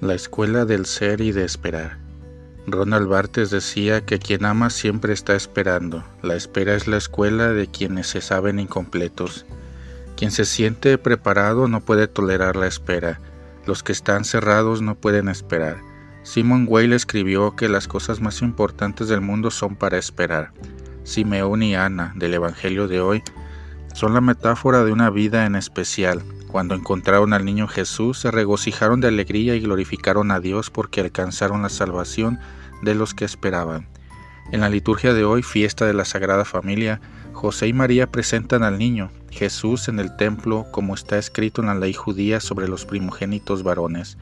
La escuela del ser y de esperar. Ronald Barthes decía que quien ama siempre está esperando. La espera es la escuela de quienes se saben incompletos. Quien se siente preparado no puede tolerar la espera. Los que están cerrados no pueden esperar. Simon Weil escribió que las cosas más importantes del mundo son para esperar. Simeón y Ana, del Evangelio de hoy, son la metáfora de una vida en especial, cuando encontraron al niño Jesús, se regocijaron de alegría y glorificaron a Dios porque alcanzaron la salvación de los que esperaban. En la liturgia de hoy, fiesta de la Sagrada Familia, José y María presentan al niño Jesús en el templo como está escrito en la ley judía sobre los primogénitos varones.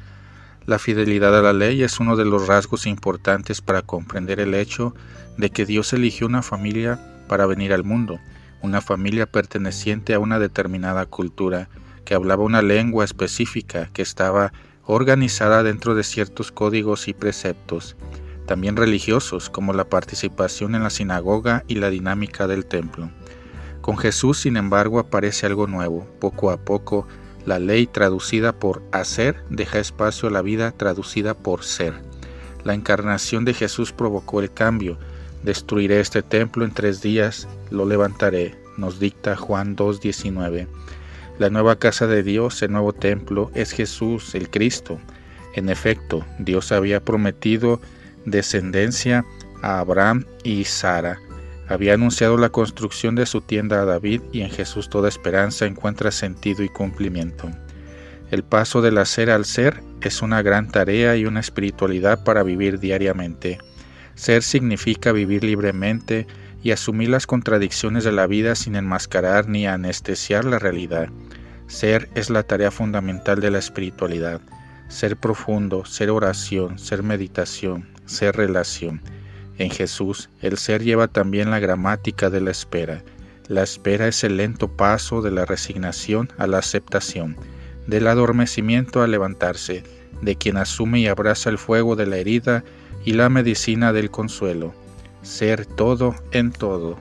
La fidelidad a la ley es uno de los rasgos importantes para comprender el hecho de que Dios eligió una familia para venir al mundo, una familia perteneciente a una determinada cultura, que hablaba una lengua específica que estaba organizada dentro de ciertos códigos y preceptos, también religiosos como la participación en la sinagoga y la dinámica del templo. Con Jesús, sin embargo, aparece algo nuevo. Poco a poco, la ley traducida por hacer deja espacio a la vida traducida por ser. La encarnación de Jesús provocó el cambio. Destruiré este templo en tres días, lo levantaré, nos dicta Juan 2.19. La nueva casa de Dios, el nuevo templo, es Jesús, el Cristo. En efecto, Dios había prometido descendencia a Abraham y Sara. Había anunciado la construcción de su tienda a David y en Jesús toda esperanza encuentra sentido y cumplimiento. El paso del hacer al ser es una gran tarea y una espiritualidad para vivir diariamente. Ser significa vivir libremente, y asumir las contradicciones de la vida sin enmascarar ni anestesiar la realidad. Ser es la tarea fundamental de la espiritualidad. Ser profundo, ser oración, ser meditación, ser relación. En Jesús, el ser lleva también la gramática de la espera. La espera es el lento paso de la resignación a la aceptación, del adormecimiento al levantarse, de quien asume y abraza el fuego de la herida y la medicina del consuelo ser todo en todo.